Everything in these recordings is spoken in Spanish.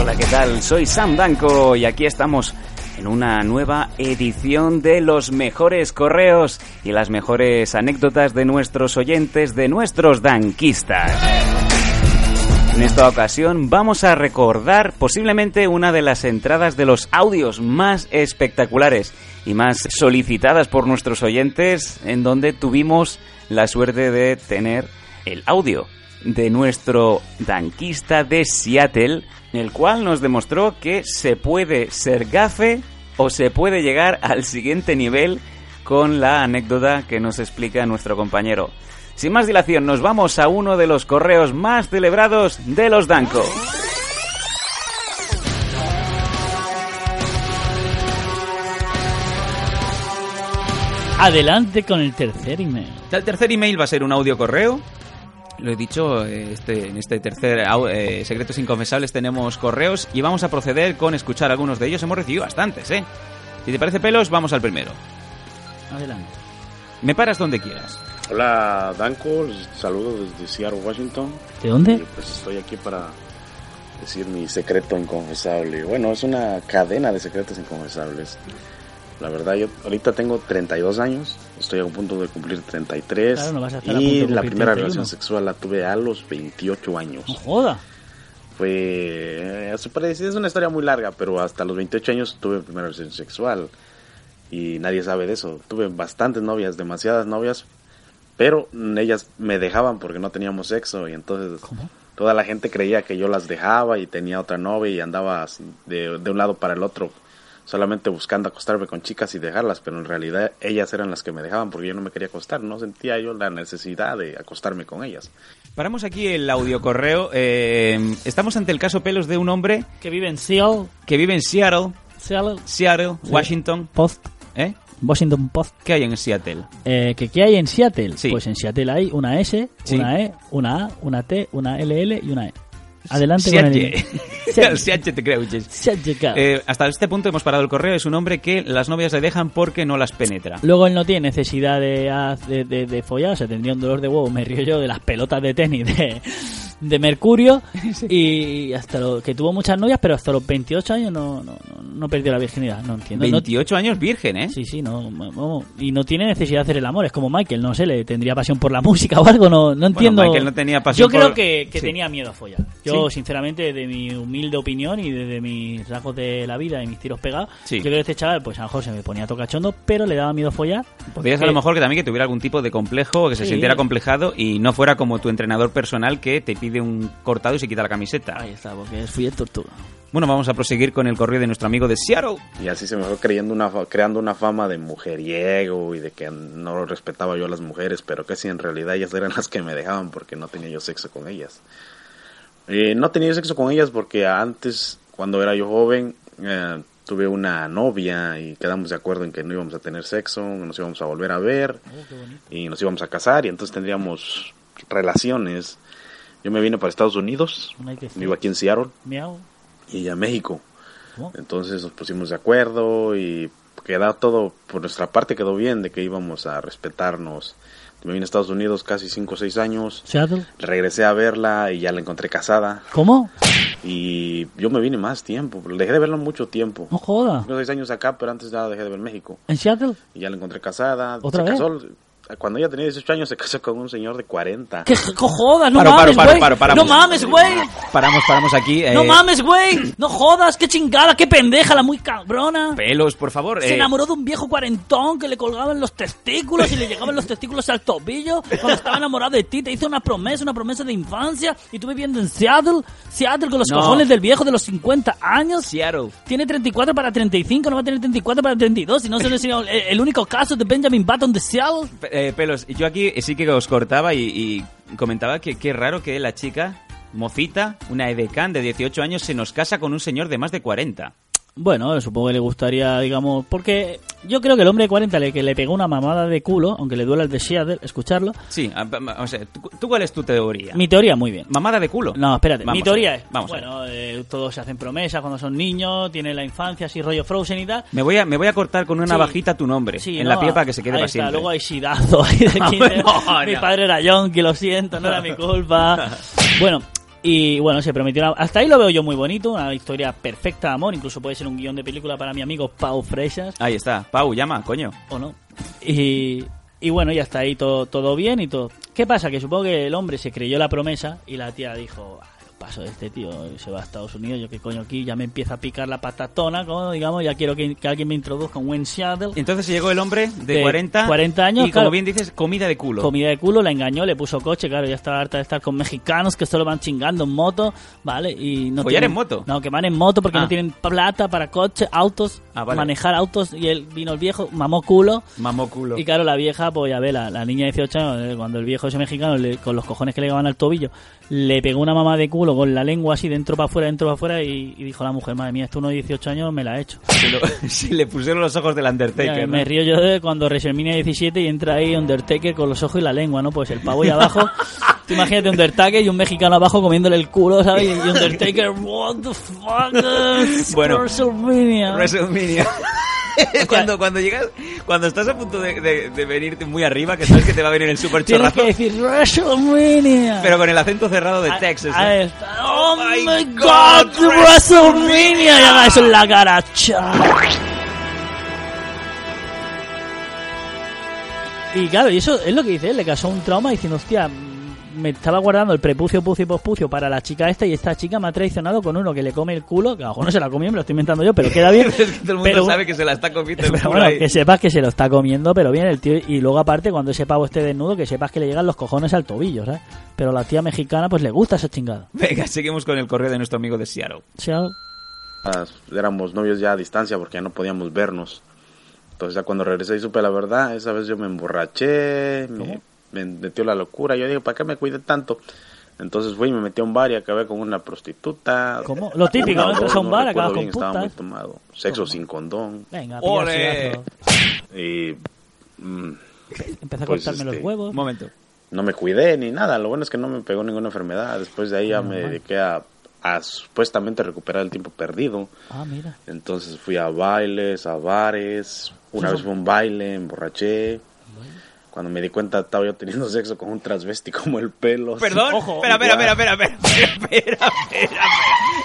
Hola, ¿qué tal? Soy Sam Danko y aquí estamos en una nueva edición de los mejores correos y las mejores anécdotas de nuestros oyentes, de nuestros danquistas. En esta ocasión vamos a recordar posiblemente una de las entradas de los audios más espectaculares y más solicitadas por nuestros oyentes, en donde tuvimos la suerte de tener el audio de nuestro danquista de Seattle, el cual nos demostró que se puede ser gafe o se puede llegar al siguiente nivel con la anécdota que nos explica nuestro compañero. Sin más dilación, nos vamos a uno de los correos más celebrados de los Danco. Adelante con el tercer email. El tercer email va a ser un audio correo. Lo he dicho, eh, este, en este tercer eh, Secretos Inconfesables tenemos correos y vamos a proceder con escuchar algunos de ellos. Hemos recibido bastantes, ¿eh? Si te parece pelos, vamos al primero. Adelante. Me paras donde quieras. Hola Danko, les saludo desde Seattle, Washington. ¿De dónde? Y pues estoy aquí para decir mi secreto inconfesable. Bueno, es una cadena de secretos inconfesables. La verdad, yo ahorita tengo 32 años, estoy a punto de cumplir 33. Claro, no vas a estar a punto y de la primera 31. relación sexual la tuve a los 28 años. No joda. Fue. eh, es una historia muy larga, pero hasta los 28 años tuve primera relación sexual. Y nadie sabe de eso. Tuve bastantes novias, demasiadas novias, pero ellas me dejaban porque no teníamos sexo. Y entonces ¿Cómo? toda la gente creía que yo las dejaba y tenía otra novia y andaba de, de un lado para el otro. Solamente buscando acostarme con chicas y dejarlas, pero en realidad ellas eran las que me dejaban porque yo no me quería acostar, no sentía yo la necesidad de acostarme con ellas. Paramos aquí el audio correo. Eh, estamos ante el caso pelos de un hombre Que vive en Seattle. que vive en Seattle, Seattle. Seattle, Sí. Washington. Post. ¿Eh? Washington Post. ¿Qué hay en Seattle? Eh, ¿que ¿Qué hay en Seattle? Sí. Pues en Seattle hay una S, Sí. una E, una A, una T, una LL y una E. Adelante con el te claro. Eh, hasta este punto hemos parado el correo. Es un hombre que las novias le dejan porque no las penetra. Luego él no tiene necesidad de, de, de, de follar, o sea, tendría un dolor de huevo, me río yo, de las pelotas de tenis de, de Mercurio. Y hasta lo que tuvo muchas novias, pero hasta los 28 años no, no, no, no perdió la virginidad. No entiendo. No- 28 años virgen, ¿eh? Sí, sí, no, vamos, y no tiene necesidad de hacer el amor, es como Michael, no sé, le tendría pasión por la música o algo, no, no entiendo. Michael no tenía pasión Yo creo por- que, que Sí. tenía miedo a follar. Yo, Sí. sinceramente, de mi humilde opinión y desde mis rasgos de la vida y mis tiros pegados, Sí. yo creo que este chaval, pues a lo mejor se me ponía tocachondo, pero le daba miedo a follar. Podría ser a lo mejor que también que tuviera algún tipo de complejo o que se Sí. sintiera complejado y no fuera como tu entrenador personal que te pide un cortado y se quita la camiseta. Ahí está, porque fui el tortuga. Bueno, vamos a proseguir con el correo de nuestro amigo de Seattle. Y así se me fue creyendo una, creando una fama de mujeriego y de que no respetaba yo a las mujeres, pero que si en realidad ellas eran las que me dejaban porque no tenía yo sexo con ellas. Eh, no tenía sexo con ellas porque antes, cuando era yo joven, eh, tuve una novia y quedamos de acuerdo en que no íbamos a tener sexo, nos íbamos a volver a ver y nos íbamos a casar y entonces tendríamos relaciones. Yo me vine para Estados Unidos, vivo aquí en Seattle Miau. y ella a México. ¿Cómo? Entonces nos pusimos de acuerdo y quedó todo, por nuestra parte quedó bien de que íbamos a respetarnos. Me vine a Estados Unidos casi 5 o 6 años, Seattle. regresé a verla y ya la encontré casada. ¿Cómo? Y yo me vine más tiempo, dejé de verla mucho tiempo. No joda. Tengo 6 años acá, pero antes ya dejé de ver México. ¿En Seattle? Y ya la encontré casada. ¿Otra se vez? casó, cuando ella tenía 18 años se casó con un señor de 40. ¿Qué jodas? No Paro, paro, mames, paro, güey. paro, paramos. No mames, güey. Paramos, paramos aquí. No eh, mames, güey. No jodas, qué chingada, qué pendeja, la muy cabrona. Pelos, por favor. Se eh, enamoró de un viejo cuarentón que le colgaban los testículos y le llegaban los testículos al tobillo cuando estaba enamorado de ti. Te hizo una promesa, una promesa de infancia y tú viviendo en Seattle, Seattle con los No. cojones del viejo de los 50 años. Seattle. Tiene 34 para 35, no va a tener 34 para 32. Y no se el, el único caso de Benjamin Button de Seattle. Eh, pelos, yo aquí sí que os cortaba y, y comentaba que qué raro que la chica, mocita, una edecán de 18 años, se nos casa con un señor de más de 40. Bueno, supongo que le gustaría, digamos, porque yo creo que el hombre de 40 le, que le pegó una mamada de culo, aunque le duela el de Seattle, escucharlo. Sí, a- a- o sea, ¿tú, cuál es tu teoría? Mi teoría, muy bien. Mamada de culo. No, espérate. Vamos Mi teoría es, Vamos bueno, eh, todos se hacen promesas cuando son niños, tienen la infancia, así rollo Frozen y tal. Me voy, a, me voy a cortar con una Sí. navajita tu nombre Sí, en ¿no? la piel para que se quede para siempre. Luego hay sidazo ahí de No, 15. no, Mi padre era yonki, lo siento, no era mi culpa. bueno, y bueno, se prometió. una- Hasta ahí lo veo yo muy bonito, una historia perfecta de amor. Incluso puede ser un guion de película para mi amigo Pau Freixas, Ahí está. Pau, llama, coño. o no. Y, y bueno, ya está ahí todo, todo bien y todo. ¿Qué pasa? Que supongo que el hombre se creyó la promesa y la tía dijo. "Ah, Paso de este tío, se va a Estados Unidos, yo qué coño aquí, ya me empieza a picar la patatona, como digamos, ya quiero que, que alguien me introduzca un buen Seattle. Entonces llegó el hombre de, De 40, 40 años, y como bien dices, comida de culo. comida de culo, la engañó, le puso coche, claro, ya estaba harta de estar con mexicanos que solo van chingando en moto, ¿vale? Y no ¿Follar tienen- en moto? No, que van en moto porque Ah. no tienen plata para coche, autos, Ah, vale. manejar autos, y él vino el viejo, mamó culo, Mamó culo. y claro, la vieja, pues ya ve, la, la niña de 18 años, eh, cuando el viejo ese mexicano, le- con los cojones que le llegaban al tobillo, le pegó una mamá de culo con la lengua así dentro para afuera, dentro para afuera, y, y dijo la mujer, madre mía, esto uno de 18 años me la ha hecho. Lo- sí, le pusieron los ojos del Undertaker. Ya, ¿no? Me río yo de cuando WrestleMania 17 y entra ahí Undertaker con los ojos y la lengua, ¿no? Pues el pavo ahí abajo. Tú imagínate Undertaker y un mexicano abajo comiéndole el culo, ¿sabes? Y Undertaker, what the fuck? Bueno, WrestleMania. WrestleMania. cuando, cuando llegas, cuando estás a punto de, de- de venirte muy arriba, que sabes que te va a venir el super Tienes chorrazo, que decir WrestleMania. pero con el acento cerrado de Texas. ahí ¿eh? está. Oh, my my God, God, WrestleMania. Y haga eso en la cara. Y claro, y eso es lo que dice él, le causó un trauma diciendo, hostia, me estaba guardando el prepucio, pucio y pospucio para la chica esta y esta chica me ha traicionado con uno que le come el culo, que a lo mejor no se la comió, me lo estoy inventando yo, pero queda bien. Es que todo el mundo Pero- sabe que se la está comiendo el pero culo bueno, ahí. que sepas que se lo está comiendo, pero bien el tío. Y luego aparte, cuando ese pavo esté desnudo, que sepas que le llegan los cojones al tobillo, ¿sabes? Pero a la tía mexicana, pues le gusta esa chingada. Venga, seguimos con el correo de nuestro amigo de Seattle. O sea, Ah, éramos novios ya a distancia porque ya no podíamos vernos. Entonces ya cuando regresé y supe la verdad, esa vez yo me emborraché, me, me metió la locura. Yo digo, ¿para qué me cuidé tanto? Entonces fui y me metí a un bar y acabé con una prostituta. ¿Cómo? Lo típico, ¿no? Entras a un bar, acabas con Estaba muy tomado. Sexo sin condón. venga, ¡Ole! Y mm, Empieza a Pues, cortarme los este, huevos. Un momento. no me cuidé ni nada. Lo bueno es que no me pegó ninguna enfermedad. Después de ahí ya me dediqué a, a supuestamente recuperar el tiempo perdido. Ah, mira. Entonces fui a bailes, a bares. Una vez fue un baile, emborraché. Cuando me di cuenta, estaba yo teniendo sexo con un transvesti como el pelo. Perdón, espera, espera, espera, espera, espera, espera,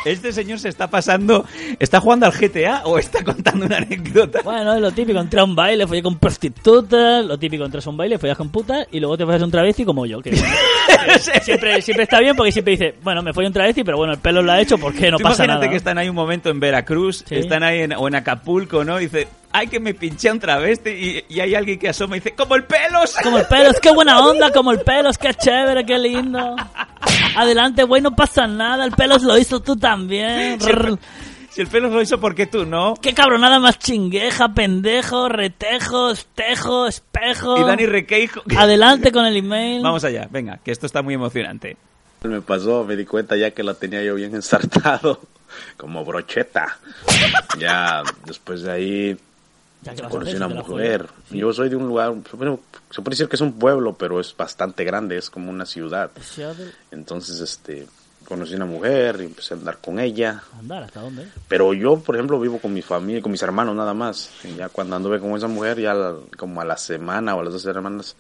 Este señor se está pasando. ¿Está jugando al GTA o está contando una anécdota? Bueno, es lo típico: entré a un baile, follé con prostitutas. Lo típico: entras a un baile, follas con putas y luego te pasas un travesti como yo. Que, que siempre, siempre está bien porque siempre dice: bueno, me fui un travesti, pero bueno, el pelo lo ha hecho porque no pasa imagínate nada. Imagínate que están ahí un momento en Veracruz, ¿Sí? están ahí en, o en Acapulco, ¿no? Y dice ay, que me pinché un travesti y, y hay alguien que asoma y dice, ¡como el pelos! Como el pelos, qué buena onda, como el pelos, qué chévere, qué lindo. Adelante, güey, no pasa nada, el pelos lo hizo tú también. Si el, si pelos lo hizo, ¿por qué tú no? Qué cabronada más chingueja, pendejo, retejo, espejo, espejo. Y Dani Requeijo... Adelante con el email. Vamos allá, venga, que esto está muy emocionante. Me pasó, me di cuenta ya que la tenía yo bien ensartado. Como brocheta. Ya después de ahí Ya que vas a conocí una mujer. Yo soy de un lugar, bueno, se puede decir que es un pueblo, pero es bastante grande, es como una ciudad. Entonces, este, conocí una mujer y empecé a andar con ella. Andar, ¿hasta dónde? Pero yo, por ejemplo, vivo con mi familia, con mis hermanos nada más. Y ya cuando anduve con esa mujer, ya la- como a la semana o a las dos semanas,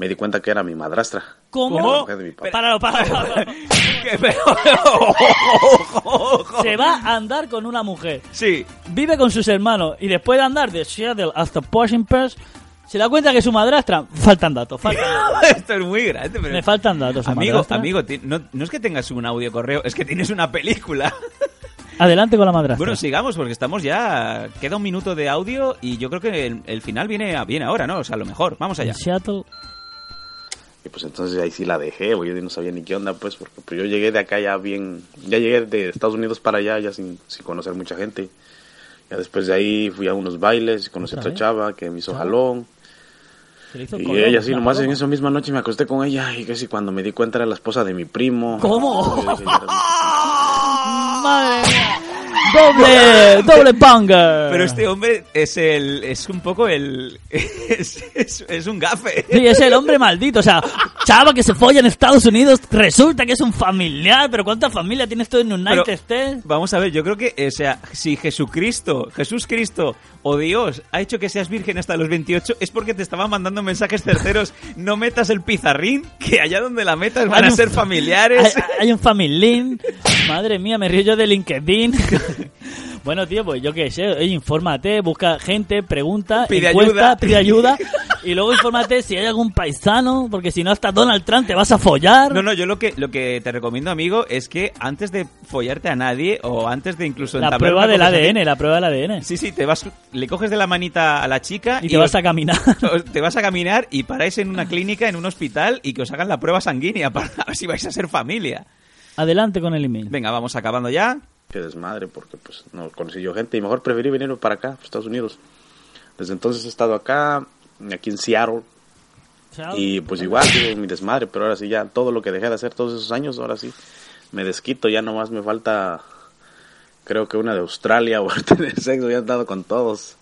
me di cuenta que era mi madrastra. ¿Cómo? La mujer de mi papá. Páralo, páralo, páralo. ¿Qué? Pero- ojo, ojo. Se va a andar con una mujer. Sí, Vive con sus hermanos y después de andar de Seattle hasta Portion Pers, se da cuenta que es su madrastra. Faltan datos, faltan datos. esto es muy grande. Pero... Me faltan datos. Amigo, madrastra. amigo, no, no es que tengas un audio correo, es que tienes una película. Adelante con la madrastra. Bueno, sigamos porque estamos ya. Queda un minuto de audio y yo creo que el, el final viene, viene ahora, ¿no? O sea, lo mejor. Vamos allá. En Seattle. Y pues entonces ahí sí la dejé, güey, yo no sabía ni qué onda, pues, porque pues, yo llegué de acá ya bien, ya llegué de Estados Unidos para allá ya sin, sin conocer mucha gente. Ya después de ahí fui a unos bailes y conocí a ¿Otra chava que me hizo Chava. jalón. Y color, ella sí, nomás en esa misma noche me acosté con ella y casi cuando me di cuenta era la esposa de mi primo. ¿Cómo? Madre mía. ¡Doble! ¡Doble banger! Pero este hombre es el. Es un poco el. Es, es- es un gafe. Sí, es el hombre maldito. O sea, chava que se folla en Estados Unidos, resulta que es un familiar. Pero ¿cuánta familia tienes tú en United States? Vamos a ver, yo creo que, o sea, si Jesucristo, Jesús Cristo o Dios ha hecho que seas virgen hasta los 28, es porque te estaban mandando mensajes terceros. No metas el pizarrín, que allá donde la metas van a ser familiares. Hay, hay un family Madre mía, me río yo de LinkedIn. Bueno, tío, pues yo qué sé, infórmate, busca gente, pregunta, Pide encuesta, ayuda. pide ayuda y luego infórmate si hay algún paisano, porque si no hasta Donald Trump te vas a follar. No, no, yo lo que, lo que te recomiendo, amigo, es que antes de follarte a nadie o antes de incluso la prueba del ADN, la prueba del ADN. Sí, sí, te vas, le coges de la manita a la chica Y te vas os- a caminar. os- te vas a caminar y paráis en una clínica, en un hospital y que os hagan la prueba sanguínea para ver si vais a ser familia. Adelante con el email. Venga, vamos acabando ya. Qué desmadre, porque pues no conocí yo gente y mejor preferí venirme para acá, para Estados Unidos. Desde entonces he estado acá, aquí en Seattle, y pues igual, digo, mi desmadre, pero ahora sí ya todo lo que dejé de hacer todos esos años, ahora sí me desquito, ya nomás me falta, creo que una de Australia o tener sexo, ya he andado con todos.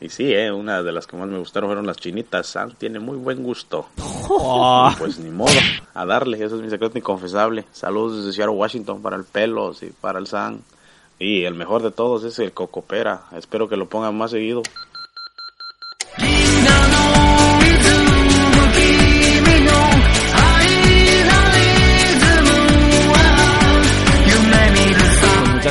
Y sí, eh, una de las que más me gustaron fueron las chinitas, Sam tiene muy buen gusto. Oh. Pues ni modo, a darle, eso es mi secreto inconfesable. Saludos desde Seattle, Washington, para el Pelos y para el San. Y el mejor de todos es el Cocopera, espero que lo pongan más seguido.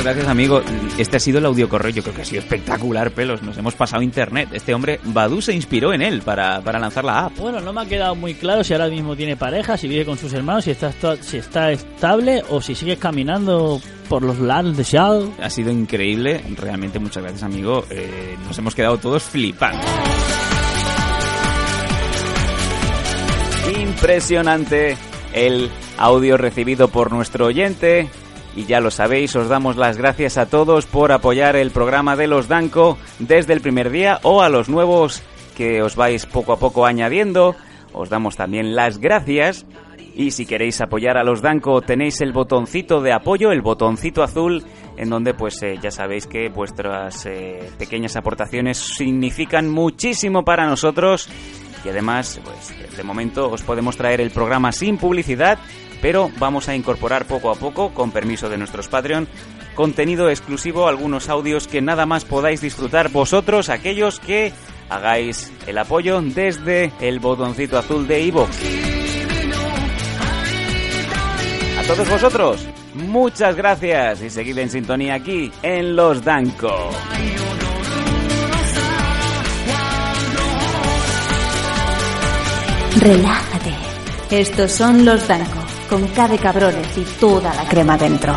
Gracias, amigo. Este ha sido el audio correo. Yo creo que ha sido espectacular, pelos. Nos hemos pasado internet. Este hombre, Badu, se inspiró en él para, para lanzar la app. Bueno, no me ha quedado muy claro si ahora mismo tiene pareja, si vive con sus hermanos, si está, si está estable o si sigue caminando por los lados de Seattle. Ha sido increíble. Realmente, muchas gracias, amigo. Eh, nos hemos quedado todos flipando. Impresionante el audio recibido por nuestro oyente. Y ya lo sabéis, os damos las gracias a todos por apoyar el programa de los Danco desde el primer día o a los nuevos que os vais poco a poco añadiendo. Os damos también las gracias. Y si queréis apoyar a los Danco tenéis el botoncito de apoyo, el botoncito azul, en donde pues eh, ya sabéis que vuestras eh, pequeñas aportaciones significan muchísimo para nosotros y además, pues de momento os podemos traer el programa sin publicidad, pero vamos a incorporar poco a poco, con permiso de nuestros Patreon, contenido exclusivo, algunos audios que nada más podáis disfrutar vosotros, aquellos que hagáis el apoyo desde el botoncito azul de iVoox. A todos vosotros, muchas gracias y seguid en sintonía aquí en Los Danco. Relájate. Estos son los Danco, con K de cabrones y toda la crema dentro.